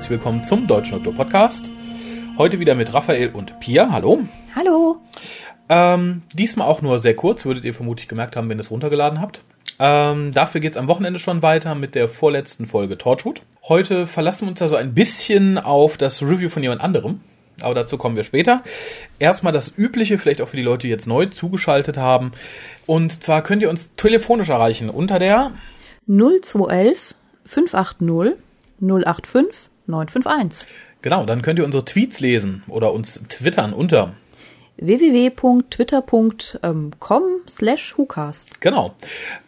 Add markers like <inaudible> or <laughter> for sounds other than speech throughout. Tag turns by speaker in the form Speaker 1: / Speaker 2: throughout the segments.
Speaker 1: Herzlich willkommen zum Deutschen Doktor Podcast. Heute wieder mit Raphael und Pia. Hallo.
Speaker 2: Hallo.
Speaker 1: Ähm, diesmal auch nur sehr kurz, würdet ihr vermutlich gemerkt haben, wenn ihr es runtergeladen habt. Ähm, dafür geht's am Wochenende schon weiter mit der vorletzten Folge Torchwood. Heute verlassen wir uns also ein bisschen auf das Review von jemand anderem. Aber dazu kommen wir später. Erstmal das Übliche, vielleicht auch für die Leute, die jetzt neu zugeschaltet haben. Und zwar könnt ihr uns telefonisch erreichen unter der
Speaker 2: 0211 580 085 951.
Speaker 1: Genau, dann könnt ihr unsere Tweets lesen oder uns twittern unter
Speaker 2: www.twitter.com slash WhoCast.
Speaker 1: Genau.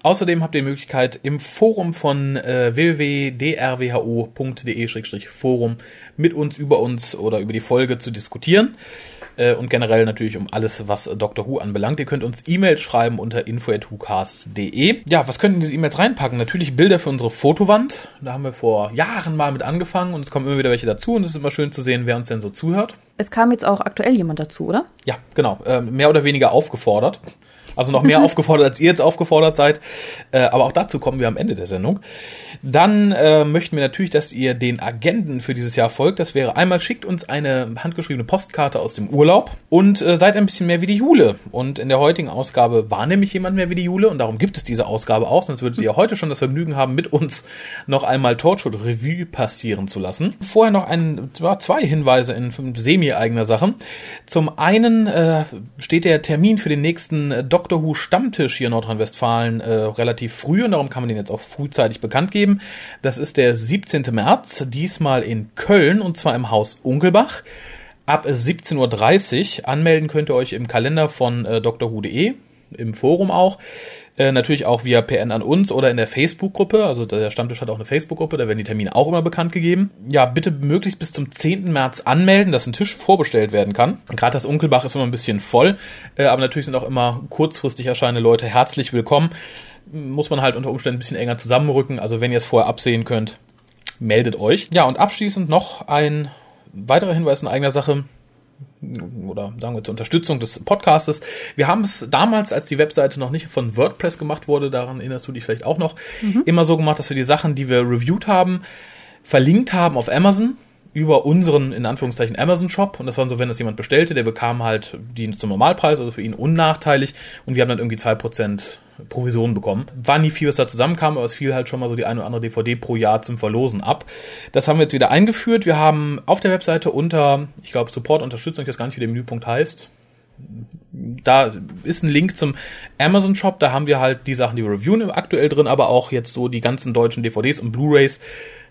Speaker 1: Außerdem habt ihr die Möglichkeit, im Forum von äh, www.drwho.de-forum mit uns über uns oder über die Folge zu diskutieren äh, und generell natürlich um alles, was Dr. Who anbelangt. Ihr könnt uns E-Mails schreiben unter info.whocast.de. Ja, was können diese E-Mails reinpacken? Natürlich Bilder für unsere Fotowand. Da haben wir vor Jahren mal mit angefangen und es kommen immer wieder welche dazu und es ist immer schön zu sehen, wer uns denn so zuhört.
Speaker 2: Es kam jetzt auch aktuell jemand dazu, oder?
Speaker 1: Ja, genau. Äh, mehr oder weniger aufgefordert. Also noch mehr aufgefordert, als ihr jetzt aufgefordert seid. Äh, aber auch dazu kommen wir am Ende der Sendung. Dann äh, möchten wir natürlich, dass ihr den Agenten für dieses Jahr folgt. Das wäre einmal schickt uns eine handgeschriebene Postkarte aus dem Urlaub und äh, seid ein bisschen mehr wie die Jule. Und in der heutigen Ausgabe war nämlich jemand mehr wie die Jule und darum gibt es diese Ausgabe auch. Sonst würdet ihr heute schon das Vergnügen haben, mit uns noch einmal Torchwood Revue passieren zu lassen. Vorher noch ein, zwei Hinweise in semi-eigener Sache. Zum einen äh, steht der Termin für den nächsten äh, Doctor Who Stammtisch hier in Nordrhein-Westfalen äh, relativ früh und darum kann man den jetzt auch frühzeitig bekannt geben. Das ist der 17. März, diesmal in Köln und zwar im Haus Unkelbach. Ab 17.30 Uhr. Anmelden könnt ihr euch im Kalender von äh, drwho.de, im Forum auch. Äh, natürlich auch via PN an uns oder in der Facebook-Gruppe. Also der Stammtisch hat auch eine Facebook-Gruppe, da werden die Termine auch immer bekannt gegeben. Ja, bitte möglichst bis zum 10. März anmelden, dass ein Tisch vorbestellt werden kann. Gerade das Unkelbach ist immer ein bisschen voll, äh, aber natürlich sind auch immer kurzfristig erscheinende Leute herzlich willkommen. Muss man halt unter Umständen ein bisschen enger zusammenrücken. Also wenn ihr es vorher absehen könnt, meldet euch. Ja, und abschließend noch ein weiterer Hinweis in eigener Sache oder sagen wir zur Unterstützung des Podcastes. Wir haben es damals, als die Webseite noch nicht von WordPress gemacht wurde, daran erinnerst du dich vielleicht auch noch, mhm. immer so gemacht, dass wir die Sachen, die wir reviewed haben, verlinkt haben auf Amazon über unseren, in Anführungszeichen, Amazon-Shop. Und das war so, wenn das jemand bestellte, der bekam halt die zum Normalpreis, also für ihn unnachteilig. Und wir haben dann irgendwie zwei Prozent Provision bekommen. War nie viel, was da zusammenkam, aber es fiel halt schon mal so die eine oder andere DVD pro Jahr zum Verlosen ab. Das haben wir jetzt wieder eingeführt. Wir haben auf der Webseite unter, ich glaube, Support, Unterstützung, ich weiß gar nicht, wie der Menüpunkt heißt. Da ist ein Link zum Amazon Shop, da haben wir halt die Sachen, die wir reviewen aktuell drin, aber auch jetzt so die ganzen deutschen DVDs und Blu-rays.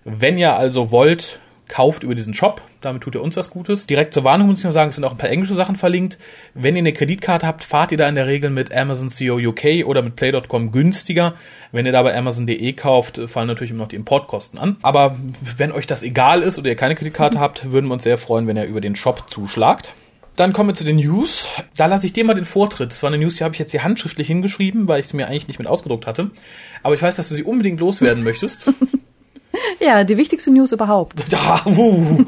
Speaker 1: Wenn ihr also wollt, kauft über diesen Shop. Damit tut ihr uns was Gutes. Direkt zur Warnung muss ich noch sagen, es sind auch ein paar englische Sachen verlinkt. Wenn ihr eine Kreditkarte habt, fahrt ihr da in der Regel mit Amazon CO UK oder mit Play.com günstiger. Wenn ihr da bei Amazon.de kauft, fallen natürlich immer noch die Importkosten an. Aber wenn euch das egal ist oder ihr keine Kreditkarte habt, würden wir uns sehr freuen, wenn ihr über den Shop zuschlagt. Dann kommen wir zu den News. Da lasse ich dir mal den Vortritt. Das war eine News, die habe ich jetzt hier handschriftlich hingeschrieben, weil ich sie mir eigentlich nicht mit ausgedruckt hatte. Aber ich weiß, dass du sie unbedingt loswerden möchtest. <laughs> <laughs>
Speaker 2: Ja, die wichtigste News überhaupt. <laughs>
Speaker 1: Ja, uh.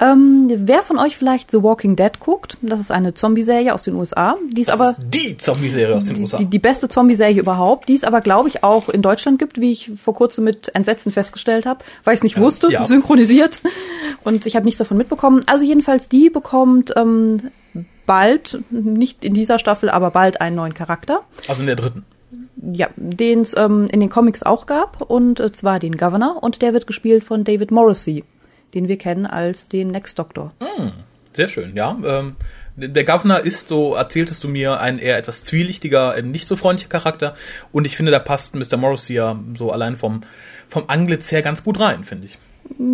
Speaker 2: ähm, wer von euch vielleicht The Walking Dead guckt, das ist eine Zombie-Serie aus den USA. Die ist
Speaker 1: das
Speaker 2: aber
Speaker 1: ist die Zombie-Serie aus den
Speaker 2: die,
Speaker 1: USA.
Speaker 2: Die, die beste Zombie-Serie überhaupt, die es aber, glaube ich, auch in Deutschland gibt, wie ich vor kurzem mit Entsetzen festgestellt habe, weil ich es nicht ja, wusste, ja. synchronisiert. Und ich habe nichts davon mitbekommen. Also jedenfalls, die bekommt ähm, bald, nicht in dieser Staffel, aber bald einen neuen Charakter.
Speaker 1: Also in der dritten
Speaker 2: ja, den es ähm, in den Comics auch gab, und äh, zwar den Governor, und der wird gespielt von David Morrissey, den wir kennen als den Next Doctor.
Speaker 1: Mm, sehr schön, ja. Ähm, der Governor ist, so erzähltest du mir, ein eher etwas zwielichtiger, nicht so freundlicher Charakter, und ich finde, da passt Mr. Morrissey ja so allein vom, vom Anglitz her ganz gut rein, finde ich.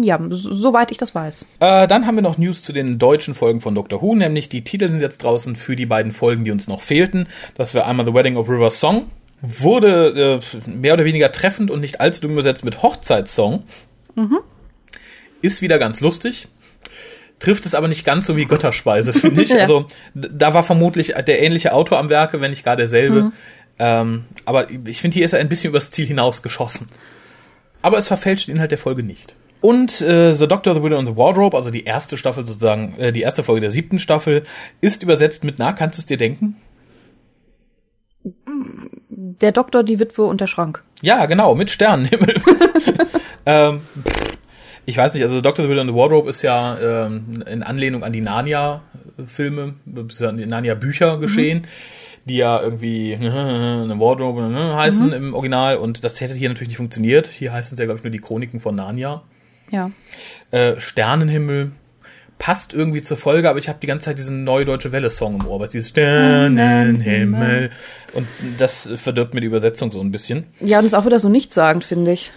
Speaker 2: Ja, soweit ich das weiß.
Speaker 1: Äh, dann haben wir noch News zu den deutschen Folgen von Doctor Who, nämlich die Titel sind jetzt draußen für die beiden Folgen, die uns noch fehlten. Das wäre einmal The Wedding of River Song wurde äh, mehr oder weniger treffend und nicht allzu dumm übersetzt mit Hochzeitssong. Mhm. Ist wieder ganz lustig. Trifft es aber nicht ganz so wie Götterspeise, <laughs> finde ich. ja. Also da war vermutlich der ähnliche Autor am Werke, wenn nicht gar derselbe. Mhm. Ähm, aber ich finde, hier ist er ein bisschen übers Ziel hinausgeschossen. Aber es verfälscht den Inhalt der Folge nicht. Und äh, The Doctor, The Widow and the Wardrobe, also die erste Staffel sozusagen, äh, die erste Folge der siebten Staffel, ist übersetzt mit, na, kannst du es dir denken?
Speaker 2: Der Doktor, die Witwe und der Schrank.
Speaker 1: Ja, genau, mit Sternenhimmel. <laughs> ähm, Ich weiß nicht, also Dr. the Wizard and the Wardrobe ist ja ähm, in Anlehnung an die Narnia-Filme, an die Narnia-Bücher geschehen. Mhm die ja irgendwie <laughs> eine Wardrobe heißen mhm. im Original und das hätte hier natürlich nicht funktioniert. Hier heißen es ja, glaube ich, nur die Chroniken von Narnia.
Speaker 2: Ja.
Speaker 1: Äh, Sternenhimmel passt irgendwie zur Folge, aber ich habe die ganze Zeit diesen Neue Deutsche Welle-Song im Ohr, was dieses Sternenhimmel und das verdirbt mir die Übersetzung so ein bisschen.
Speaker 2: Ja, und ist auch wieder so nichtssagend, finde ich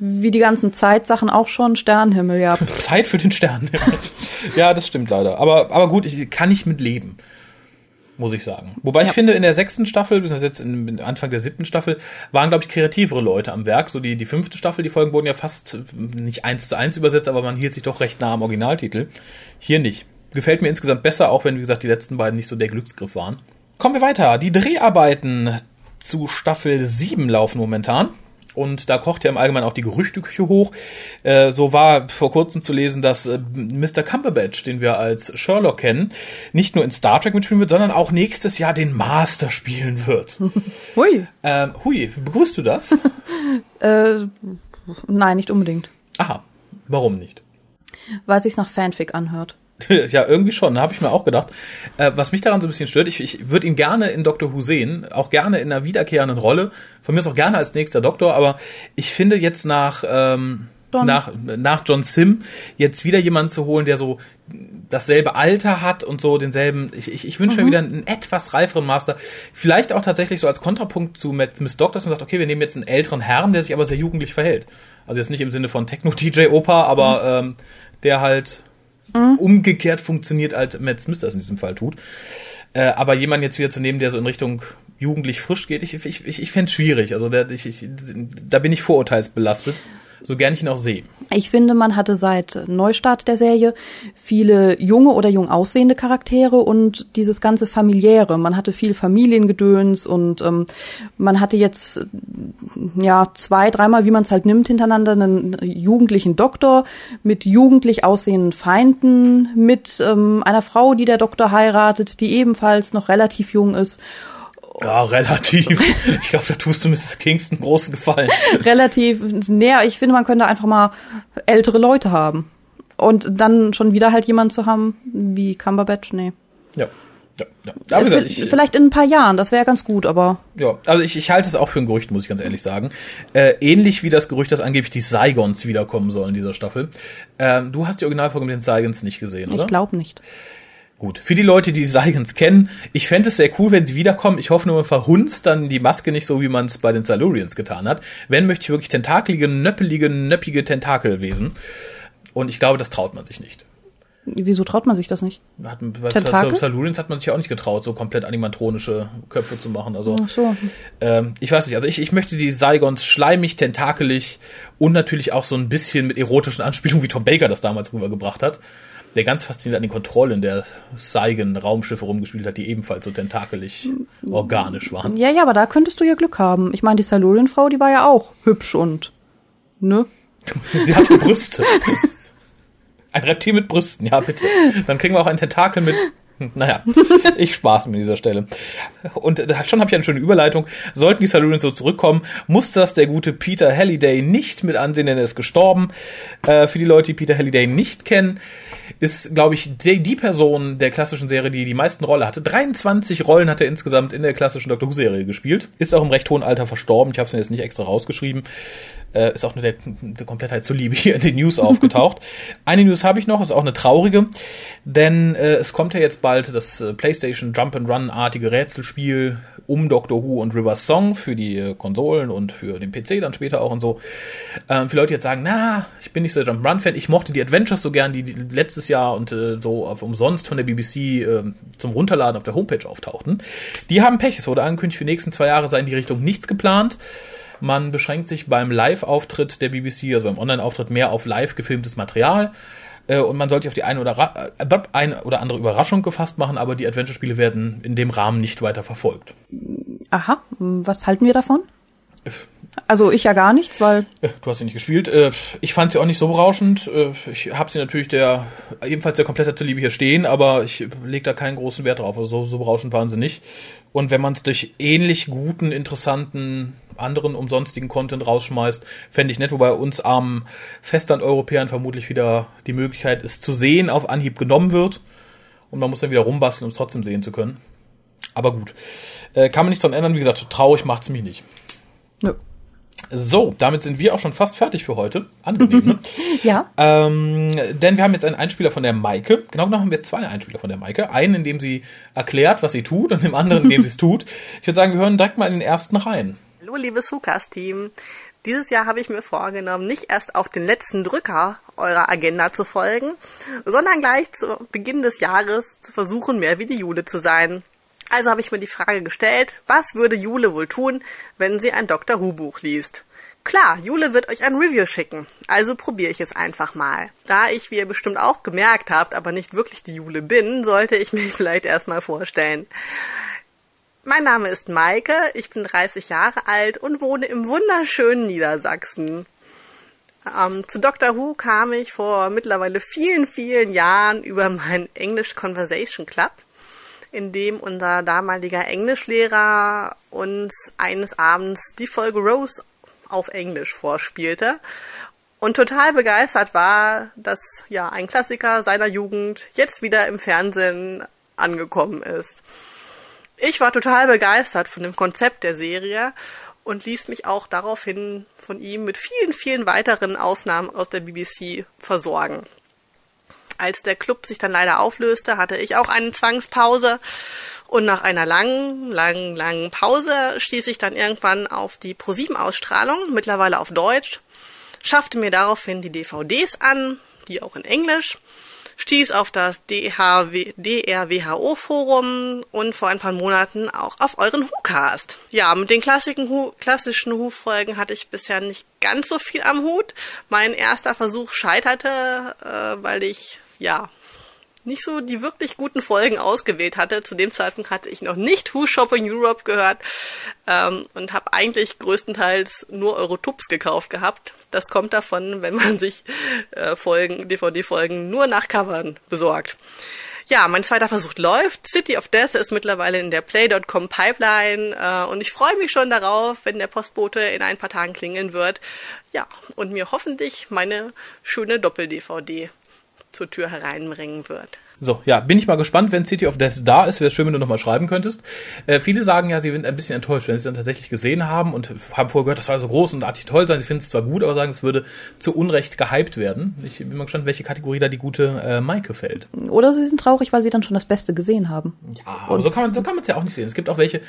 Speaker 2: wie die ganzen Zeitsachen auch schon Sternenhimmel, ja. <laughs>
Speaker 1: Zeit für den Sternenhimmel. ja, das stimmt leider. Aber, aber gut, ich kann nicht mit leben muss ich sagen. Wobei ja. ich finde, in der sechsten Staffel, bis jetzt in, Anfang der siebten Staffel, waren, glaube ich, kreativere Leute am Werk. So die, die fünfte Staffel, die Folgen wurden ja fast nicht eins zu eins übersetzt, aber man hielt sich doch recht nah am Originaltitel. Hier nicht. Gefällt mir insgesamt besser, auch wenn, wie gesagt, die letzten beiden nicht so der Glücksgriff waren. Kommen wir weiter. Die Dreharbeiten zu Staffel 7 laufen momentan und da kocht ja im Allgemeinen auch die Gerüchteküche hoch. Äh, so war vor kurzem zu lesen, dass äh, Mr. Cumberbatch, den wir als Sherlock kennen, nicht nur in Star Trek mitspielen wird, sondern auch nächstes Jahr den Master spielen wird. <laughs>
Speaker 2: hui.
Speaker 1: Ähm, hui, begrüßt du das? <laughs>
Speaker 2: äh, nein, nicht unbedingt.
Speaker 1: Aha, warum nicht?
Speaker 2: Weil sich's nach Fanfic anhört. <laughs>
Speaker 1: ja, irgendwie schon, habe ich mir auch gedacht. Äh, was mich daran so ein bisschen stört, ich, ich würde ihn gerne in Doctor Who sehen, auch gerne in einer wiederkehrenden Rolle, von mir ist auch gerne als nächster Doktor, aber ich finde jetzt nach, ähm, nach, nach John Sim jetzt wieder jemanden zu holen, der so dasselbe Alter hat und so denselben, ich, ich, ich wünsche mhm. mir wieder einen etwas reiferen Master, vielleicht auch tatsächlich so als Kontrapunkt zu Miss Doc, dass man sagt, okay, wir nehmen jetzt einen älteren Herrn, der sich aber sehr jugendlich verhält. Also jetzt nicht im Sinne von Techno-DJ-Opa, aber mhm. ähm, der halt mhm. umgekehrt funktioniert, als Matt Smith das in diesem Fall tut. Äh, aber jemanden jetzt wieder zu nehmen, der so in Richtung jugendlich frisch geht, ich, ich, ich, ich fände es schwierig. Also der, ich, ich, da bin ich vorurteilsbelastet so gern ich ihn auch sehe.
Speaker 2: Ich finde, man hatte seit Neustart der Serie viele junge oder jung aussehende Charaktere und dieses ganze familiäre. Man hatte viel Familiengedöns und ähm, man hatte jetzt ja zwei, dreimal, wie man es halt nimmt, hintereinander einen jugendlichen Doktor mit jugendlich aussehenden Feinden, mit ähm, einer Frau, die der Doktor heiratet, die ebenfalls noch relativ jung ist
Speaker 1: ja, relativ. <laughs> ich glaube, da tust du Mrs. Kingston großen Gefallen. <laughs>
Speaker 2: relativ. Näher, ich finde, man könnte einfach mal ältere Leute haben. Und dann schon wieder halt jemanden zu haben wie Cumberbatch, nee.
Speaker 1: Ja. Ja, ja.
Speaker 2: Gesagt, ich, vielleicht in ein paar Jahren, das wäre ganz gut, aber.
Speaker 1: Ja, also ich, ich halte es auch für ein Gerücht, muss ich ganz ehrlich sagen. Äh, ähnlich wie das Gerücht, dass angeblich die Saigons wiederkommen sollen in dieser Staffel. Ähm, du hast die Originalfolge mit den Saigons nicht gesehen, oder?
Speaker 2: Ich glaube nicht.
Speaker 1: Gut, für die Leute, die Saiyans kennen, ich fände es sehr cool, wenn sie wiederkommen. Ich hoffe nur, man verhunzt dann die Maske nicht so, wie man es bei den Silurians getan hat. Wenn, möchte ich wirklich tentakelige, nöppelige, nöppige Tentakelwesen. Und ich glaube, das traut man sich nicht.
Speaker 2: Wieso traut man sich das nicht?
Speaker 1: Hat, bei Tentakel? Silurians hat man sich ja auch nicht getraut, so komplett animatronische Köpfe zu machen. Also,
Speaker 2: Ach so.
Speaker 1: ähm, ich weiß nicht, also ich, ich möchte die Saigons schleimig, tentakelig und natürlich auch so ein bisschen mit erotischen Anspielungen, wie Tom Baker das damals rübergebracht hat der ganz fasziniert an den Kontrollen der Saigen Raumschiffe rumgespielt hat, die ebenfalls so tentakelig organisch waren.
Speaker 2: Ja, ja, aber da könntest du ja Glück haben. Ich meine, die Silurian-Frau, die war ja auch hübsch und, ne? <laughs>
Speaker 1: Sie hatte Brüste. Ein Reptil mit Brüsten, ja bitte. Dann kriegen wir auch ein Tentakel mit <laughs> naja, ich spaß mir an dieser Stelle. Und schon habe ich eine schöne Überleitung. Sollten die Silurians so zurückkommen, muss das der gute Peter Halliday nicht mit ansehen, denn er ist gestorben. Äh, für die Leute, die Peter Halliday nicht kennen, ist, glaube ich, die, die, Person der klassischen Serie, die die meisten Rolle hatte. 23 Rollen hat er insgesamt in der klassischen Doctor Who-Serie gespielt. Ist auch im recht hohen Alter verstorben. Ich habe es mir jetzt nicht extra rausgeschrieben. Äh, ist auch nur der, der Komplettheit zuliebe hier in den News <laughs> aufgetaucht. eine News habe ich noch, ist auch eine traurige, denn äh, es kommt ja jetzt bald das äh, PlayStation Jump and Run-artige Rätselspiel um Doctor Who und River Song für die äh, Konsolen und für den PC dann später auch und so. Ähm, für Leute, jetzt sagen, na, ich bin nicht so der Jump Run Fan, ich mochte die Adventures so gern, die, die letztes Jahr und äh, so auf umsonst von der BBC äh, zum Runterladen auf der Homepage auftauchten. Die haben Pech. Es wurde angekündigt, für die nächsten zwei Jahre sei in die Richtung nichts geplant. Man beschränkt sich beim Live-Auftritt der BBC, also beim Online-Auftritt, mehr auf live gefilmtes Material. Äh, und man sollte auf die eine oder, äh, eine oder andere Überraschung gefasst machen, aber die Adventure-Spiele werden in dem Rahmen nicht weiter verfolgt.
Speaker 2: Aha, was halten wir davon? Also ich ja gar nichts, weil.
Speaker 1: Du hast sie nicht gespielt. Äh, ich fand sie auch nicht so berauschend. Äh, ich habe sie natürlich der ebenfalls der komplette zuliebe hier stehen, aber ich lege da keinen großen Wert drauf. Also so, so berauschend waren sie nicht. Und wenn man es durch ähnlich guten, interessanten anderen umsonstigen Content rausschmeißt, fände ich nett, wobei uns armen Festland-Europäern vermutlich wieder die Möglichkeit ist zu sehen auf Anhieb genommen wird. Und man muss dann wieder rumbasteln, um es trotzdem sehen zu können. Aber gut. Äh, kann man nichts dran ändern. Wie gesagt, traurig macht's mich nicht. Nö. So, damit sind wir auch schon fast fertig für heute. Angenehm, ne? <laughs>
Speaker 2: ja.
Speaker 1: Ähm, denn wir haben jetzt einen Einspieler von der Maike. Genau genommen haben wir zwei Einspieler von der Maike. Einen, in dem sie erklärt, was sie tut, und dem anderen, in dem sie es tut. Ich würde sagen, wir hören direkt mal in den ersten rein.
Speaker 3: Hallo, liebes Hukas-Team. Dieses Jahr habe ich mir vorgenommen, nicht erst auf den letzten Drücker eurer Agenda zu folgen, sondern gleich zu Beginn des Jahres zu versuchen, mehr wie die Jule zu sein. Also habe ich mir die Frage gestellt, was würde Jule wohl tun, wenn sie ein Dr. Who Buch liest? Klar, Jule wird euch ein Review schicken, also probiere ich es einfach mal. Da ich, wie ihr bestimmt auch gemerkt habt, aber nicht wirklich die Jule bin, sollte ich <laughs> mich vielleicht erstmal vorstellen. Mein Name ist Maike, ich bin 30 Jahre alt und wohne im wunderschönen Niedersachsen. Ähm, zu Dr. Who kam ich vor mittlerweile vielen, vielen Jahren über meinen English Conversation Club in dem unser damaliger Englischlehrer uns eines Abends die Folge Rose auf Englisch vorspielte und total begeistert war, dass ja ein Klassiker seiner Jugend jetzt wieder im Fernsehen angekommen ist. Ich war total begeistert von dem Konzept der Serie und ließ mich auch daraufhin von ihm mit vielen, vielen weiteren Aufnahmen aus der BBC versorgen. Als der Club sich dann leider auflöste, hatte ich auch eine Zwangspause. Und nach einer langen, langen, langen Pause stieß ich dann irgendwann auf die ProSieben-Ausstrahlung, mittlerweile auf Deutsch, schaffte mir daraufhin die DVDs an, die auch in Englisch, stieß auf das DHW, DRWHO-Forum und vor ein paar Monaten auch auf euren WhoCast. Ja, mit den klassischen, Hu klassischen Who-Folgen hatte ich bisher nicht ganz so viel am Hut. Mein erster Versuch scheiterte, äh, weil ich ja, nicht so die wirklich guten Folgen ausgewählt hatte. Zu dem Zeitpunkt hatte ich noch nicht Who Shopping Europe gehört ähm, und habe eigentlich größtenteils nur Eurotups gekauft gehabt. Das kommt davon, wenn man sich äh, Folgen, DVD-Folgen nur nach Covern besorgt. Ja, mein zweiter Versuch läuft. City of Death ist mittlerweile in der Play.com Pipeline äh, und ich freue mich schon darauf, wenn der Postbote in ein paar Tagen klingeln wird. Ja, und mir hoffentlich meine schöne Doppel-DVD zur Tür hereinbringen wird.
Speaker 1: So, ja, bin ich mal gespannt, wenn City of Death da ist. Wäre schön, wenn du nochmal schreiben könntest. Äh, viele sagen ja, sie sind ein bisschen enttäuscht, wenn sie es dann tatsächlich gesehen haben und haben vorher gehört, das soll so groß und artig toll sein. Sie finden es zwar gut, aber sagen, es würde zu Unrecht gehypt werden. Ich bin mal gespannt, welche Kategorie da die gute äh, Maike fällt.
Speaker 2: Oder sie sind traurig, weil sie dann schon das Beste gesehen haben.
Speaker 1: Ja, aber so kann man so kann man es ja auch nicht sehen. Es gibt auch welche,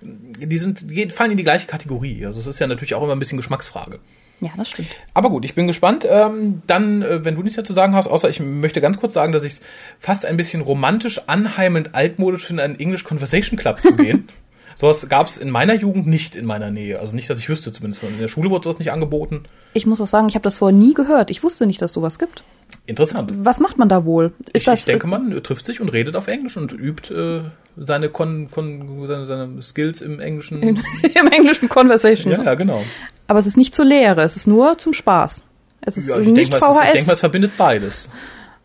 Speaker 1: die sind, die fallen in die gleiche Kategorie. Also es ist ja natürlich auch immer ein bisschen Geschmacksfrage.
Speaker 2: Ja, das stimmt.
Speaker 1: Aber gut, ich bin gespannt. Ähm, dann, äh, wenn du nichts dazu sagen hast, außer ich möchte ganz kurz sagen, dass ich es fast ein bisschen romantisch, anheimend, altmodisch finde, einen English Conversation Club zu gehen. <laughs> Sowas gab es in meiner Jugend nicht in meiner Nähe. Also nicht, dass ich wüsste zumindest. In der Schule wurde sowas nicht angeboten.
Speaker 2: Ich muss auch sagen, ich habe das vorher nie gehört. Ich wusste nicht, dass sowas gibt.
Speaker 1: Interessant.
Speaker 2: Was macht man da wohl?
Speaker 1: Ist ich, das, ich denke, man trifft sich und redet auf Englisch und übt äh, seine, Kon, Kon, seine, seine Skills im Englischen.
Speaker 2: In, <laughs> Im englischen Conversation.
Speaker 1: Ja, ja, genau.
Speaker 2: Aber es ist nicht zur Lehre, es ist nur zum Spaß. Es ist ja, nicht
Speaker 1: denk
Speaker 2: VHS.
Speaker 1: Ist, ich denke mal, es verbindet beides.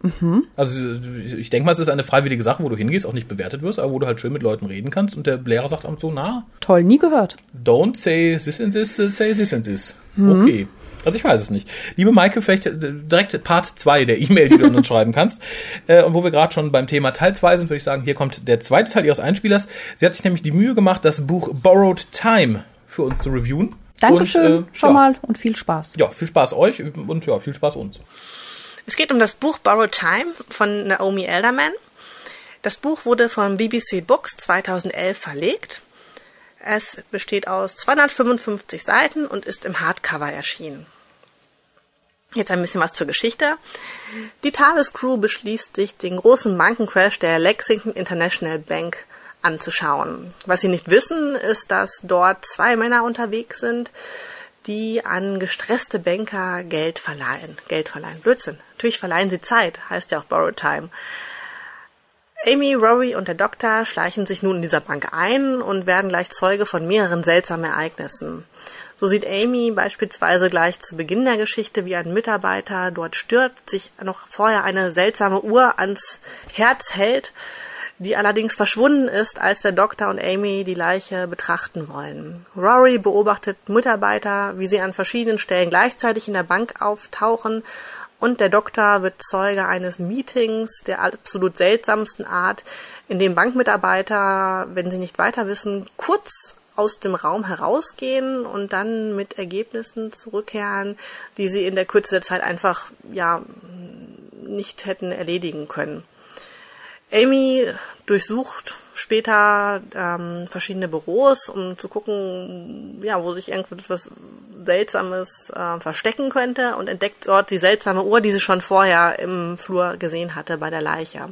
Speaker 1: Mhm. Also ich denke mal, es ist eine freiwillige Sache, wo du hingehst, auch nicht bewertet wirst, aber wo du halt schön mit Leuten reden kannst und der Lehrer sagt am so, na.
Speaker 2: Toll, nie gehört.
Speaker 1: Don't say this and this, say this and this. Mhm. Okay. Also ich weiß es nicht. Liebe Maike, vielleicht äh, direkt Part 2 der E-Mail, die du uns <laughs> schreiben kannst. Äh, und wo wir gerade schon beim Thema Teil 2 sind, würde ich sagen, hier kommt der zweite Teil ihres Einspielers. Sie hat sich nämlich die Mühe gemacht, das Buch Borrowed Time für uns zu reviewen.
Speaker 2: Dankeschön und, äh, schon ja. mal und viel Spaß.
Speaker 1: Ja, viel Spaß euch und ja, viel Spaß uns.
Speaker 3: Es geht um das Buch Borrowed Time von Naomi Elderman. Das Buch wurde von BBC Books 2011 verlegt. Es besteht aus 255 Seiten und ist im Hardcover erschienen. Jetzt ein bisschen was zur Geschichte. Die TARDIS-Crew beschließt sich, den großen Bankencrash der Lexington International Bank anzuschauen. Was sie nicht wissen, ist, dass dort zwei Männer unterwegs sind, die an gestresste Banker Geld verleihen. Geld verleihen. Blödsinn. Natürlich verleihen sie Zeit, heißt ja auch Borrowed Time. Amy, Rory und der Doktor schleichen sich nun in dieser Bank ein und werden gleich Zeuge von mehreren seltsamen Ereignissen. So sieht Amy beispielsweise gleich zu Beginn der Geschichte, wie ein Mitarbeiter dort stirbt, sich noch vorher eine seltsame Uhr ans Herz hält, die allerdings verschwunden ist, als der Doktor und Amy die Leiche betrachten wollen. Rory beobachtet Mitarbeiter, wie sie an verschiedenen Stellen gleichzeitig in der Bank auftauchen und der Doktor wird Zeuge eines Meetings der absolut seltsamsten Art, in dem Bankmitarbeiter, wenn sie nicht weiter wissen, kurz aus dem Raum herausgehen und dann mit Ergebnissen zurückkehren, die sie in der Kürze der Zeit einfach ja nicht hätten erledigen können. Amy durchsucht später ähm, verschiedene Büros, um zu gucken, ja, wo sich irgendwas Seltsames äh, verstecken könnte und entdeckt dort die seltsame Uhr, die sie schon vorher im Flur gesehen hatte bei der Leiche.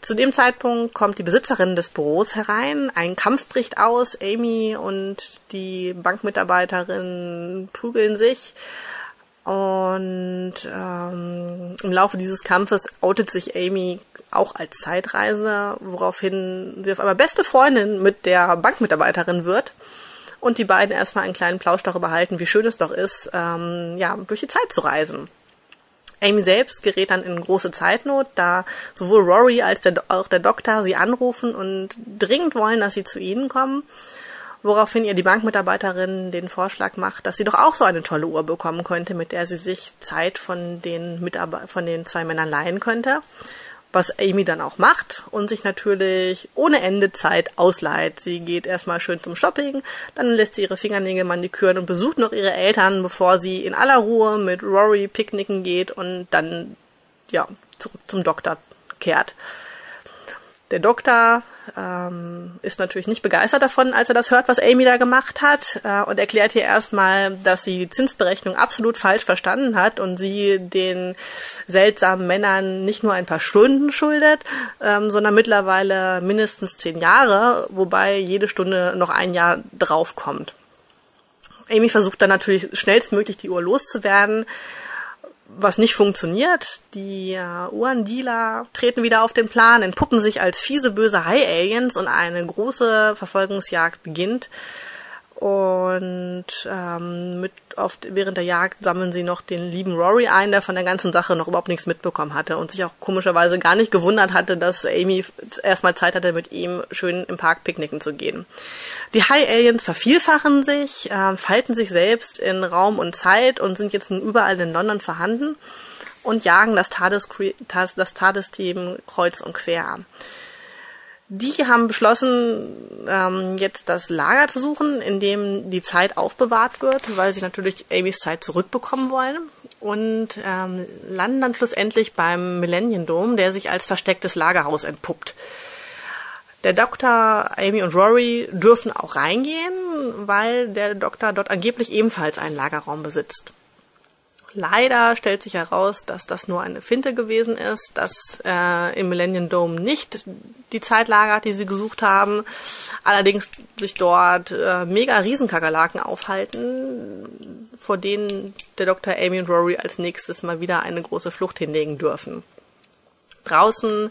Speaker 3: Zu dem Zeitpunkt kommt die Besitzerin des Büros herein, ein Kampf bricht aus, Amy und die Bankmitarbeiterin prügeln sich und ähm, im Laufe dieses Kampfes outet sich Amy auch als Zeitreisender, woraufhin sie auf einmal beste Freundin mit der Bankmitarbeiterin wird und die beiden erstmal einen kleinen Plausch darüber halten, wie schön es doch ist, ähm, ja, durch die Zeit zu reisen. Amy selbst gerät dann in große Zeitnot, da sowohl Rory als der, auch der Doktor sie anrufen und dringend wollen, dass sie zu ihnen kommen woraufhin ihr die Bankmitarbeiterin den Vorschlag macht, dass sie doch auch so eine tolle Uhr bekommen könnte, mit der sie sich Zeit von den Mitarbeitern, von den zwei Männern leihen könnte. Was Amy dann auch macht und sich natürlich ohne Ende Zeit ausleiht. Sie geht erstmal schön zum Shopping, dann lässt sie ihre Fingernägel maniküren und besucht noch ihre Eltern, bevor sie in aller Ruhe mit Rory picknicken geht und dann, ja, zurück zum Doktor kehrt. Der Doktor ähm, ist natürlich nicht begeistert davon, als er das hört, was Amy da gemacht hat äh, und erklärt hier erstmal, dass sie die Zinsberechnung absolut falsch verstanden hat und sie den seltsamen Männern nicht nur ein paar Stunden schuldet, ähm, sondern mittlerweile mindestens zehn Jahre, wobei jede Stunde noch ein Jahr draufkommt. Amy versucht dann natürlich schnellstmöglich die Uhr loszuwerden, was nicht funktioniert. Die äh, Uhrendealer treten wieder auf den Plan, entpuppen sich als fiese, böse High-Aliens und eine große Verfolgungsjagd beginnt. Und ähm, mit oft während der Jagd sammeln sie noch den lieben Rory ein, der von der ganzen Sache noch überhaupt nichts mitbekommen hatte und sich auch komischerweise gar nicht gewundert hatte, dass Amy erstmal Zeit hatte, mit ihm schön im Park picknicken zu gehen. Die High Aliens vervielfachen sich, äh, falten sich selbst in Raum und Zeit und sind jetzt nun überall in London vorhanden und jagen das TARDIS-Team TARDIS kreuz und quer. Die haben beschlossen, ähm, jetzt das Lager zu suchen, in dem die Zeit aufbewahrt wird, weil sie natürlich Amys Zeit zurückbekommen wollen und ähm, landen dann schlussendlich beim Millennium Dome, der sich als verstecktes Lagerhaus entpuppt. Der Doktor, Amy und Rory dürfen auch reingehen, weil der Doktor dort angeblich ebenfalls einen Lagerraum besitzt. Leider stellt sich heraus, dass das nur eine Finte gewesen ist, dass äh, im Millennium Dome nicht die Zeit lagert, die sie gesucht haben. Allerdings sich dort äh, mega Riesenkakerlaken aufhalten, vor denen der Dr. Amy und Rory als nächstes mal wieder eine große Flucht hinlegen dürfen. Draußen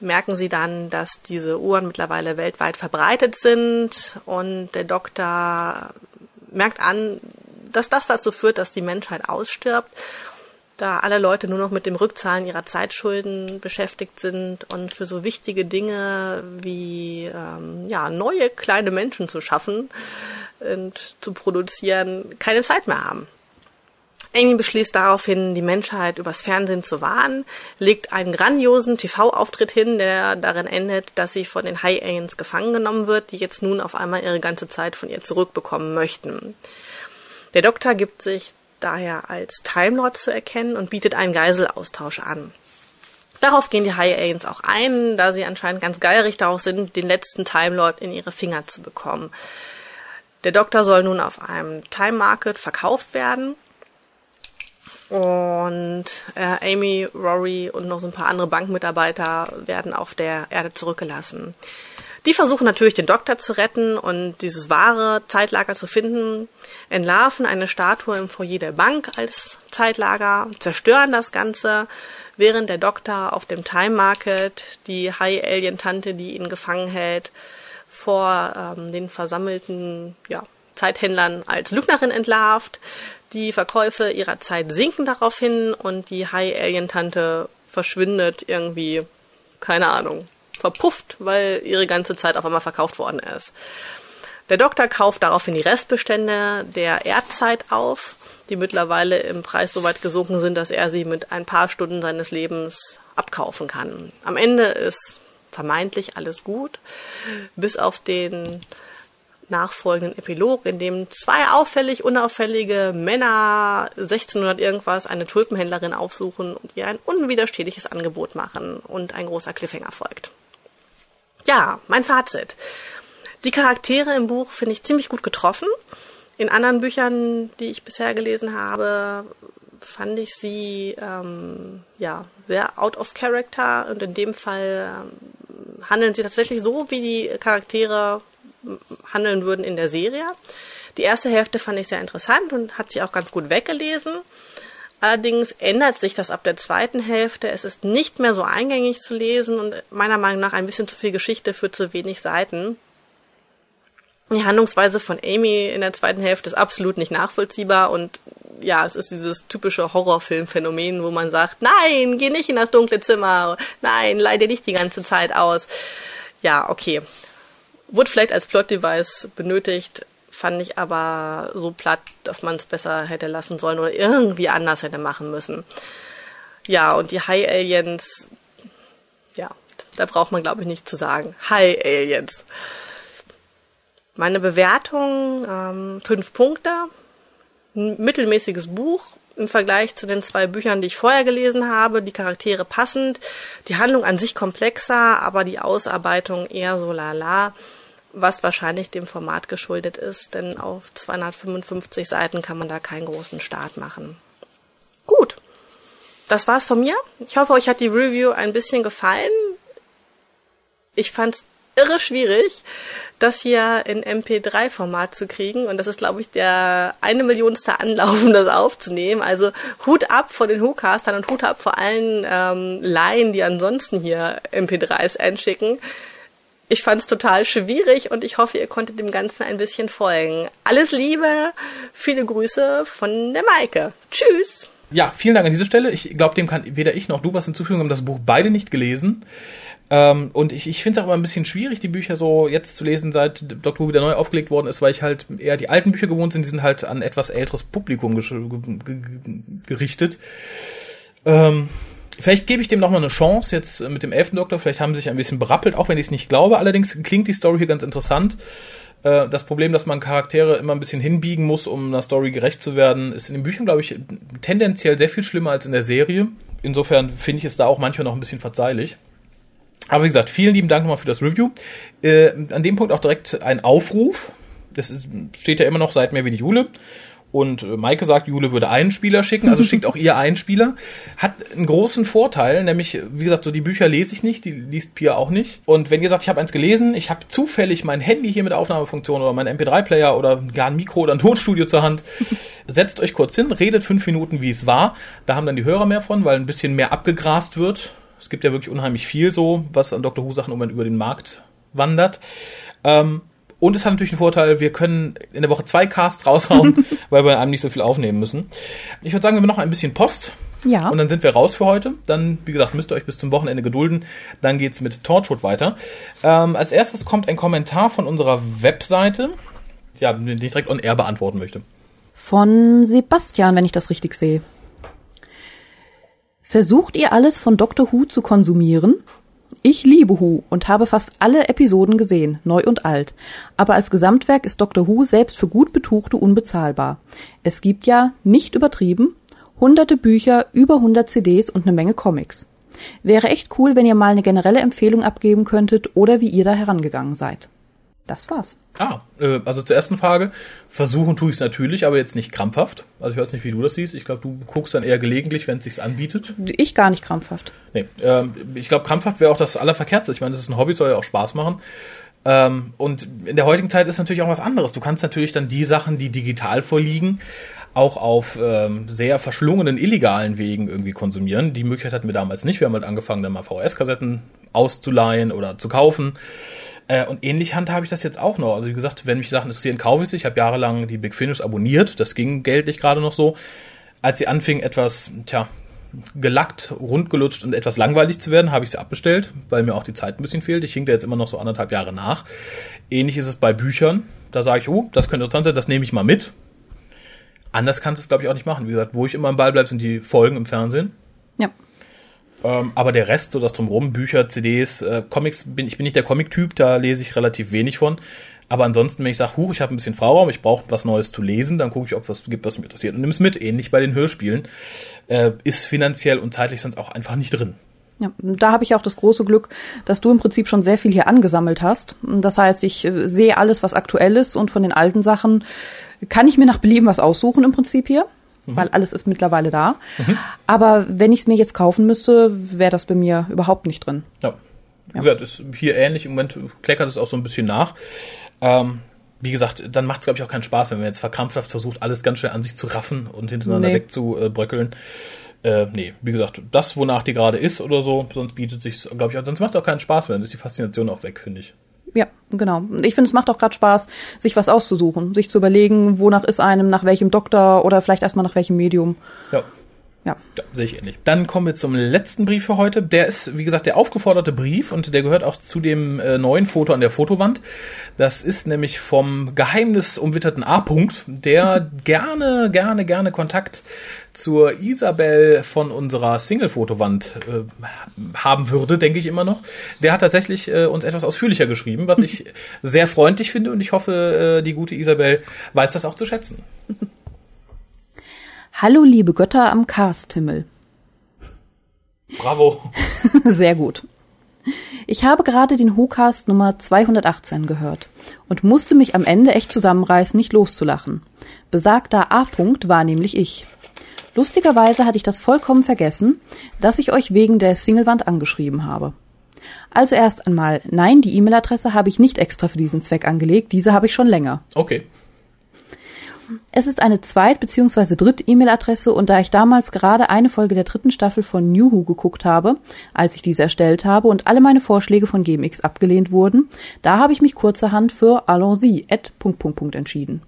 Speaker 3: merken sie dann, dass diese Uhren mittlerweile weltweit verbreitet sind und der Doktor merkt an, dass das dazu führt, dass die Menschheit ausstirbt, da alle Leute nur noch mit dem Rückzahlen ihrer Zeitschulden beschäftigt sind und für so wichtige Dinge wie ähm, ja, neue kleine Menschen zu schaffen und zu produzieren keine Zeit mehr haben. Amy beschließt daraufhin, die Menschheit übers Fernsehen zu warnen, legt einen grandiosen TV-Auftritt hin, der darin endet, dass sie von den High Aliens gefangen genommen wird, die jetzt nun auf einmal ihre ganze Zeit von ihr zurückbekommen möchten. Der Doktor gibt sich daher als Time Lord zu erkennen und bietet einen Geiselaustausch an. Darauf gehen die High Aliens auch ein, da sie anscheinend ganz geierig darauf sind, den letzten Time Lord in ihre Finger zu bekommen. Der Doktor soll nun auf einem Time Market verkauft werden. Und äh, Amy, Rory und noch so ein paar andere Bankmitarbeiter werden auf der Erde zurückgelassen. Die versuchen natürlich den Doktor zu retten und dieses wahre Zeitlager zu finden, entlarven eine Statue im Foyer der Bank als Zeitlager, zerstören das Ganze, während der Doktor auf dem Time Market die High-Alien-Tante, die ihn gefangen hält, vor ähm, den versammelten ja, Zeithändlern als Lügnerin entlarvt. Die Verkäufe ihrer Zeit sinken daraufhin und die High-Alien-Tante verschwindet irgendwie, keine Ahnung, verpufft, weil ihre ganze Zeit auf einmal verkauft worden ist. Der Doktor kauft daraufhin die Restbestände der Erdzeit auf, die mittlerweile im Preis so weit gesunken sind, dass er sie mit ein paar Stunden seines Lebens abkaufen kann. Am Ende ist vermeintlich alles gut, bis auf den nachfolgenden Epilog, in dem zwei auffällig unauffällige Männer 1600 irgendwas eine Tulpenhändlerin aufsuchen und ihr ein unwiderstehliches Angebot machen und ein großer Cliffhanger folgt. Ja, mein Fazit. Die Charaktere im Buch finde ich ziemlich gut getroffen. In anderen Büchern, die ich bisher gelesen habe, fand ich sie ähm, ja sehr out of character und in dem Fall ähm, handeln sie tatsächlich so, wie die Charaktere handeln würden in der Serie. Die erste Hälfte fand ich sehr interessant und hat sie auch ganz gut weggelesen. Allerdings ändert sich das ab der zweiten Hälfte. Es ist nicht mehr so eingängig zu lesen und meiner Meinung nach ein bisschen zu viel Geschichte für zu wenig Seiten. Die Handlungsweise von Amy in der zweiten Hälfte ist absolut nicht nachvollziehbar und ja, es ist dieses typische Horrorfilmphänomen, wo man sagt, nein, geh nicht in das dunkle Zimmer, nein, leide nicht die ganze Zeit aus. Ja, okay. Wurde vielleicht als Plot-Device benötigt, fand ich aber so platt, dass man es besser hätte lassen sollen oder irgendwie anders hätte machen müssen. Ja, und die High Aliens, ja, da braucht man glaube ich nicht zu sagen. High Aliens. Meine Bewertung, ähm, fünf Punkte, ein mittelmäßiges Buch im Vergleich zu den zwei Büchern, die ich vorher gelesen habe. Die Charaktere passend, die Handlung an sich komplexer, aber die Ausarbeitung eher so lala was wahrscheinlich dem Format geschuldet ist, denn auf 255 Seiten kann man da keinen großen Start machen. Gut, das war's von mir. Ich hoffe, euch hat die Review ein bisschen gefallen. Ich fand's irre schwierig, das hier in MP3-Format zu kriegen. Und das ist, glaube ich, der eine Millionste Anlauf, um das aufzunehmen. Also Hut ab vor den Hookastern und Hut ab vor allen ähm, Laien, die ansonsten hier MP3s einschicken. Ich fand es total schwierig und ich hoffe, ihr konntet dem Ganzen ein bisschen folgen. Alles Liebe, viele Grüße von der Maike. Tschüss.
Speaker 1: Ja, vielen Dank an diese Stelle. Ich glaube, dem kann weder ich noch du was hinzufügen. Wir haben das Buch beide nicht gelesen. Ähm, und ich, ich finde es auch immer ein bisschen schwierig, die Bücher so jetzt zu lesen, seit Dr. Who wieder neu aufgelegt worden ist, weil ich halt eher die alten Bücher gewohnt sind. Die sind halt an etwas älteres Publikum gerichtet. Ähm, Vielleicht gebe ich dem nochmal eine Chance jetzt mit dem elften Doktor. Vielleicht haben sie sich ein bisschen berappelt, auch wenn ich es nicht glaube. Allerdings klingt die Story hier ganz interessant. Äh, das Problem, dass man Charaktere immer ein bisschen hinbiegen muss, um einer Story gerecht zu werden, ist in den Büchern, glaube ich, tendenziell sehr viel schlimmer als in der Serie. Insofern finde ich es da auch manchmal noch ein bisschen verzeihlich. Aber wie gesagt, vielen lieben Dank nochmal für das Review. Äh, an dem Punkt auch direkt ein Aufruf. Das steht ja immer noch seit mehr wie die Jule. Und äh, Maike sagt, Jule würde einen Spieler schicken, also schickt auch ihr einen Spieler. Hat einen großen Vorteil, nämlich, wie gesagt, so die Bücher lese ich nicht, die liest Pia auch nicht. Und wenn ihr sagt, ich habe eins gelesen, ich habe zufällig mein Handy hier mit Aufnahmefunktion oder mein MP3-Player oder gar ein Mikro oder ein Tonstudio zur Hand, setzt euch kurz hin, redet fünf Minuten, wie es war. Da haben dann die Hörer mehr von, weil ein bisschen mehr abgegrast wird. Es gibt ja wirklich unheimlich viel so, was an Dr. Who-Sachen über den Markt wandert. Ähm, und es hat natürlich einen Vorteil, wir können in der Woche zwei Casts raushauen, <laughs> weil wir einem nicht so viel aufnehmen müssen. Ich würde sagen, wir haben noch ein bisschen Post. Ja. Und dann sind wir raus für heute. Dann, wie gesagt, müsst ihr euch bis zum Wochenende gedulden. Dann geht's mit Torchwood weiter. Ähm, als erstes kommt ein Kommentar von unserer Webseite, ja, den ich direkt on air beantworten möchte.
Speaker 2: Von Sebastian, wenn ich das richtig sehe. Versucht ihr alles von Dr. Who zu konsumieren? Ich liebe Who und habe fast alle Episoden gesehen, neu und alt. Aber als Gesamtwerk ist Doctor Who selbst für gut Betuchte unbezahlbar. Es gibt ja, nicht übertrieben, hunderte Bücher, über hundert CDs und eine Menge Comics. Wäre echt cool, wenn ihr mal eine generelle Empfehlung abgeben könntet oder wie ihr da herangegangen seid. Das war's.
Speaker 1: Ah, äh, also zur ersten Frage. Versuchen tue ich es natürlich, aber jetzt nicht krampfhaft. Also ich weiß nicht, wie du das siehst. Ich glaube, du guckst dann eher gelegentlich, wenn es sich anbietet.
Speaker 2: Ich gar nicht krampfhaft.
Speaker 1: Nee, äh, ich glaube, krampfhaft wäre auch das Allerverkehrtste. Ich meine, das ist ein Hobby, soll ja auch Spaß machen. Ähm, und in der heutigen Zeit ist natürlich auch was anderes. Du kannst natürlich dann die Sachen, die digital vorliegen, auch auf ähm, sehr verschlungenen illegalen Wegen irgendwie konsumieren. Die Möglichkeit hatten wir damals nicht. Wir haben halt angefangen, dann mal VHS-Kassetten auszuleihen oder zu kaufen. Äh, und ähnlich handhabe ich das jetzt auch noch. Also wie gesagt, wenn mich Sachen interessieren, kaufe ich sie. Ich habe jahrelang die Big Finish abonniert. Das ging geldlich gerade noch so. Als sie anfing, etwas, tja, gelackt, rundgelutscht und etwas langweilig zu werden, habe ich sie abbestellt, weil mir auch die Zeit ein bisschen fehlt. Ich hinke jetzt immer noch so anderthalb Jahre nach. Ähnlich ist es bei Büchern. Da sage ich, oh, das könnte interessant sein, das nehme ich mal mit. Anders kannst du es, glaube ich, auch nicht machen. Wie gesagt, wo ich immer am Ball bleibe, sind die Folgen im Fernsehen.
Speaker 2: Ja.
Speaker 1: Ähm, aber der Rest, so das drumherum, Bücher, CDs, äh, Comics, bin, ich bin nicht der Comic-Typ, da lese ich relativ wenig von. Aber ansonsten, wenn ich sage, huch, ich habe ein bisschen Freiraum, ich brauche was Neues zu lesen, dann gucke ich, ob es was gibt, was mich interessiert und nimm es mit. Ähnlich bei den Hörspielen. Äh, ist finanziell und zeitlich sonst auch einfach nicht drin.
Speaker 2: Ja, da habe ich auch das große Glück, dass du im Prinzip schon sehr viel hier angesammelt hast. Das heißt, ich äh, sehe alles, was aktuell ist und von den alten Sachen kann ich mir nach Belieben was aussuchen im Prinzip hier, mhm. weil alles ist mittlerweile da. Mhm. Aber wenn ich es mir jetzt kaufen müsste, wäre das bei mir überhaupt nicht drin.
Speaker 1: Ja. Wie gesagt, ist hier ähnlich. Im Moment kleckert es auch so ein bisschen nach. Ähm, wie gesagt, dann macht es, glaube ich, auch keinen Spaß, wenn man jetzt verkrampfhaft versucht, alles ganz schnell an sich zu raffen und hintereinander nee. wegzubröckeln. Äh, nee, wie gesagt, das, wonach die gerade ist oder so, sonst bietet sich, glaube ich, sonst macht es auch keinen Spaß mehr, dann ist die Faszination auch weg, finde ich.
Speaker 2: Ja, genau. Ich finde, es macht auch gerade Spaß, sich was auszusuchen, sich zu überlegen, wonach ist einem, nach welchem Doktor oder vielleicht erstmal nach welchem Medium.
Speaker 1: Ja. Ja. ja. Sehe ich ähnlich. Dann kommen wir zum letzten Brief für heute. Der ist, wie gesagt, der aufgeforderte Brief und der gehört auch zu dem äh, neuen Foto an der Fotowand. Das ist nämlich vom geheimnisumwitterten A-Punkt, der <laughs> gerne, gerne, gerne Kontakt zur Isabel von unserer Single-Fotowand äh, haben würde, denke ich immer noch. Der hat tatsächlich äh, uns etwas ausführlicher geschrieben, was ich <laughs> sehr freundlich finde und ich hoffe, äh, die gute Isabel weiß das auch zu schätzen. <laughs>
Speaker 2: Hallo, liebe Götter am Karsthimmel.
Speaker 1: Bravo. <laughs>
Speaker 2: Sehr gut. Ich habe gerade den WhoCast Nummer 218 gehört und musste mich am Ende echt zusammenreißen, nicht loszulachen. Besagter A-Punkt war nämlich ich. Lustigerweise hatte ich das vollkommen vergessen, dass ich euch wegen der Singlewand angeschrieben habe. Also erst einmal, nein, die E-Mail-Adresse habe ich nicht extra für diesen Zweck angelegt, diese habe ich schon länger.
Speaker 1: Okay.
Speaker 2: Es ist eine Zweit- bzw. Dritt-E-Mail-Adresse und da ich damals gerade eine Folge der dritten Staffel von New Who geguckt habe, als ich diese erstellt habe und alle meine Vorschläge von GMX abgelehnt wurden, da habe ich mich kurzerhand für Allons-y at entschieden.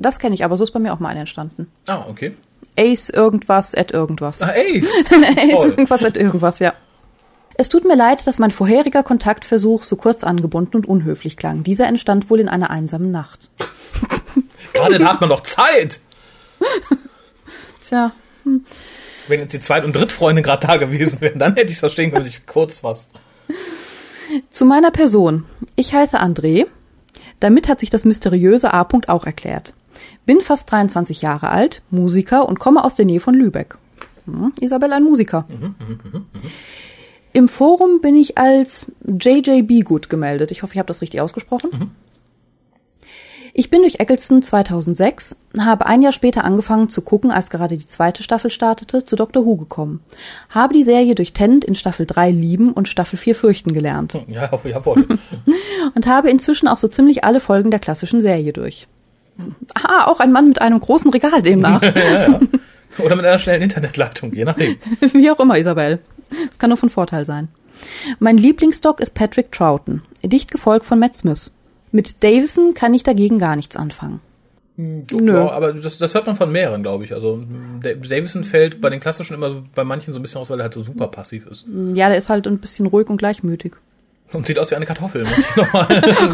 Speaker 2: Das kenne ich, aber so ist bei mir auch mal eine entstanden.
Speaker 1: Ah, okay.
Speaker 2: Ace irgendwas at irgendwas.
Speaker 1: Ah, Ace! <laughs>
Speaker 2: Ace irgendwas at irgendwas, ja. Es tut mir leid, dass mein vorheriger Kontaktversuch so kurz angebunden und unhöflich klang. Dieser entstand wohl in einer einsamen Nacht. <laughs>
Speaker 1: Gerade da hat man doch Zeit. <laughs>
Speaker 2: Tja. Hm.
Speaker 1: Wenn jetzt die Zweit- und Drittfreundin gerade da gewesen wären, dann hätte ich es verstehen können, wenn ich kurz fasst.
Speaker 2: Zu meiner Person. Ich heiße André. Damit hat sich das mysteriöse A-Punkt auch erklärt. Bin fast 23 Jahre alt, Musiker und komme aus der Nähe von Lübeck. Hm, Isabel, ein Musiker. Mhm, mh, mh, mh. Im Forum bin ich als JJB gut gemeldet. Ich hoffe, ich habe das richtig ausgesprochen. Mhm. Ich bin durch Eccleston 2006, habe ein Jahr später angefangen zu gucken, als gerade die zweite Staffel startete, zu Dr. Who gekommen. Habe die Serie durch Tennant in Staffel 3 lieben und Staffel 4 fürchten gelernt. <laughs>
Speaker 1: Ja, ja voll. <laughs>
Speaker 2: und habe inzwischen auch so ziemlich alle Folgen der klassischen Serie durch. Ah, auch ein Mann mit einem großen Regal demnach. <laughs> ja,
Speaker 1: ja. Oder mit einer schnellen Internetleitung, je nachdem.
Speaker 2: Wie auch immer, Isabel. Das kann nur von Vorteil sein. Mein Lieblingsdog ist Patrick Troughton, dicht gefolgt von Matt Smith. Mit Davison kann ich dagegen gar nichts anfangen.
Speaker 1: Nö. Ja, aber das, das hört man von mehreren, glaube ich. Also Davison fällt bei den klassischen immer bei manchen so ein bisschen aus, weil er halt so super passiv ist.
Speaker 2: Ja, der ist halt ein bisschen ruhig und gleichmütig.
Speaker 1: Und sieht aus wie eine Kartoffel.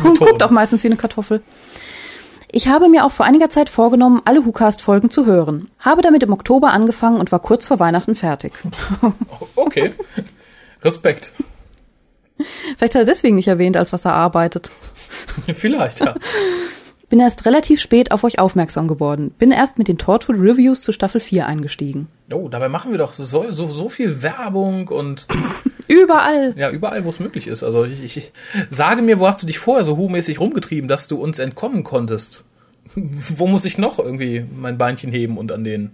Speaker 2: und <laughs> guckt auch meistens wie eine Kartoffel. Ich habe mir auch vor einiger Zeit vorgenommen, alle WhoCast-Folgen zu hören. Habe damit im Oktober angefangen und war kurz vor Weihnachten fertig. <laughs>
Speaker 1: okay. Respekt. <laughs>
Speaker 2: Vielleicht hat er deswegen nicht erwähnt, als was er arbeitet. <laughs>
Speaker 1: Vielleicht, ja. <laughs>
Speaker 2: Bin erst relativ spät auf euch aufmerksam geworden. Bin erst mit den Torchwood Reviews zu Staffel 4 eingestiegen.
Speaker 1: Oh, dabei machen wir doch so, so, so viel Werbung und.
Speaker 2: überall.
Speaker 1: Ja, überall, wo es möglich ist. Also ich, ich sage mir, wo hast du dich vorher so hu-mäßig rumgetrieben, dass du uns entkommen konntest? wo muss ich noch irgendwie mein Beinchen heben und an den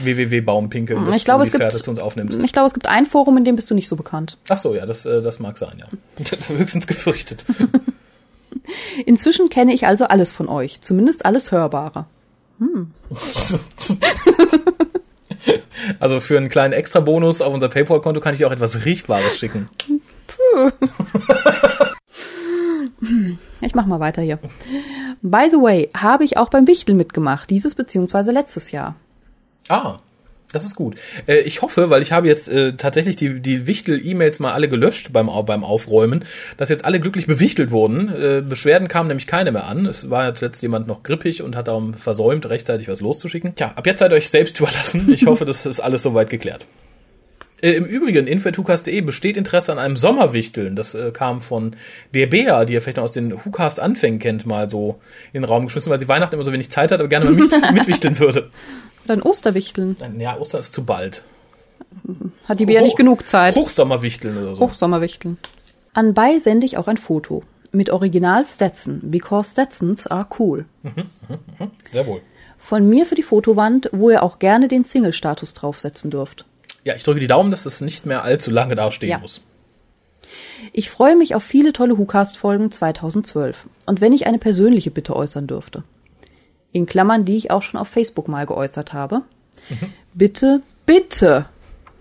Speaker 1: www.baumpinkel,
Speaker 2: ich glaube, es gibt,
Speaker 1: zu uns aufnimmst.
Speaker 2: Ich glaube, es gibt ein Forum, in dem bist du nicht so bekannt.
Speaker 1: Ach so, ja, das, äh, das mag sein, ja. <laughs> Höchstens gefürchtet. <laughs>
Speaker 2: Inzwischen kenne ich also alles von euch, zumindest alles Hörbare. Hm. <laughs>
Speaker 1: Also für einen kleinen Extra-Bonus auf unser PayPal-Konto kann ich auch etwas Riechbares schicken. Puh.
Speaker 2: Ich mach mal weiter hier. By the way, habe ich auch beim Wichteln mitgemacht, dieses beziehungsweise letztes Jahr.
Speaker 1: Ah, das ist gut. Äh, ich hoffe, weil ich habe jetzt äh, tatsächlich die, die Wichtel-E-Mails mal alle gelöscht beim, beim Aufräumen, dass jetzt alle glücklich bewichtelt wurden. Äh, Beschwerden kamen nämlich keine mehr an. Es war jetzt letzt jemand noch grippig und hat darum versäumt, rechtzeitig was loszuschicken. Tja, ab jetzt seid euch selbst <laughs> überlassen. Ich hoffe, das ist alles soweit geklärt. Äh, Im Übrigen, info.hucast.de besteht Interesse an einem Sommerwichteln. Das äh, kam von der Bea, die ihr vielleicht noch aus den Hucast-Anfängen kennt, mal so in den Raum geschmissen, weil sie Weihnachten immer so wenig Zeit hat, aber gerne mal mit, <laughs> mitwichteln würde.
Speaker 2: Oder ein Osterwichteln.
Speaker 1: Ja, Ostern ist zu bald.
Speaker 2: Hat die Bea nicht genug Zeit.
Speaker 1: Hochsommerwichteln oder so.
Speaker 2: Hochsommerwichteln. Anbei sende ich auch ein Foto. Mit Original Stetson, because Stetsons are cool. Mhm,
Speaker 1: mhm, mhm. Sehr wohl.
Speaker 2: Von mir für die Fotowand, wo ihr auch gerne den Single-Status draufsetzen dürft.
Speaker 1: Ja, ich drücke die Daumen, dass es nicht mehr allzu lange dastehen ja. muss.
Speaker 2: Ich freue mich auf viele tolle WhoCast-Folgen 2012. Und wenn ich eine persönliche Bitte äußern dürfte. In Klammern, die ich auch schon auf Facebook mal geäußert habe. Mhm. Bitte, bitte.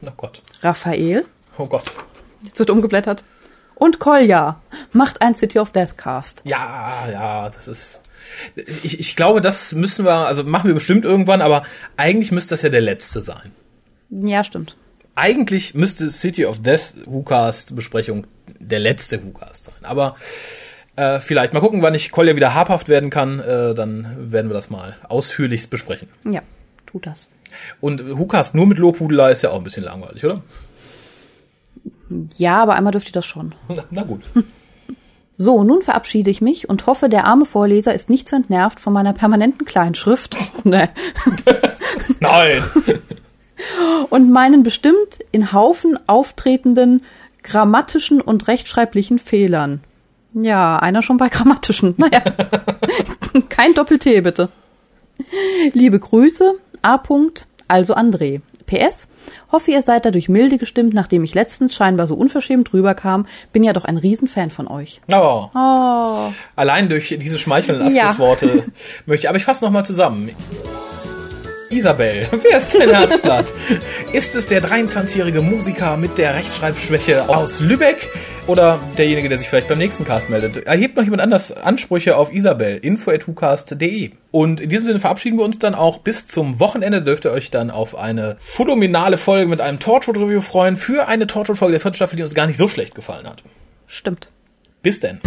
Speaker 1: Oh Gott.
Speaker 2: Raphael.
Speaker 1: Oh Gott.
Speaker 2: Jetzt wird umgeblättert. Und Kolja. Macht ein City of Death Cast.
Speaker 1: Ja, ja, das ist. Ich, ich glaube, das müssen wir, also machen wir bestimmt irgendwann, aber eigentlich müsste das ja der letzte sein.
Speaker 2: Ja, stimmt.
Speaker 1: Eigentlich müsste City of Death WhoCast Besprechung der letzte WhoCast sein. Aber äh, vielleicht mal gucken, wann ich Kolja wieder habhaft werden kann. Äh, dann werden wir das mal ausführlichst besprechen.
Speaker 2: Ja, tut das.
Speaker 1: Und WhoCast nur mit Lobhudelei ist ja auch ein bisschen langweilig, oder?
Speaker 2: Ja, aber einmal dürft ihr das schon. <laughs>
Speaker 1: Na, na gut. <laughs>
Speaker 2: So, nun verabschiede ich mich und hoffe, der arme Vorleser ist nicht zu entnervt von meiner permanenten Kleinschrift. <laughs> nee.
Speaker 1: Nein
Speaker 2: und meinen bestimmt in Haufen auftretenden grammatischen und rechtschreiblichen Fehlern. Ja, einer schon bei grammatischen. <laughs> Naja, <laughs> kein Doppel-T bitte. Liebe Grüße, A. also André. PS, hoffe ihr seid dadurch milde gestimmt, nachdem ich letztens scheinbar so unverschämt rüberkam. Bin ja doch ein Riesenfan von euch.
Speaker 1: Oh. oh. Allein durch diese schmeichelnden Abschlussworte ja. <laughs> möchte ich, aber ich fasse nochmal zusammen. Isabel, <laughs> wer ist dein Herzblatt? ist es der 23-jährige Musiker mit der Rechtschreibschwäche aus Lübeck? Oder derjenige, der sich vielleicht beim nächsten Cast meldet? Erhebt noch jemand anders Ansprüche auf Isabel? info.hucast.de Und in diesem Sinne verabschieden wir uns dann auch bis zum Wochenende. Dürft ihr euch dann auf eine phänomenale Folge mit einem Torchwood-Review freuen. Für eine Torchwood-Folge der vierten Staffel, die uns gar nicht so schlecht gefallen hat.
Speaker 2: Stimmt.
Speaker 1: Bis denn.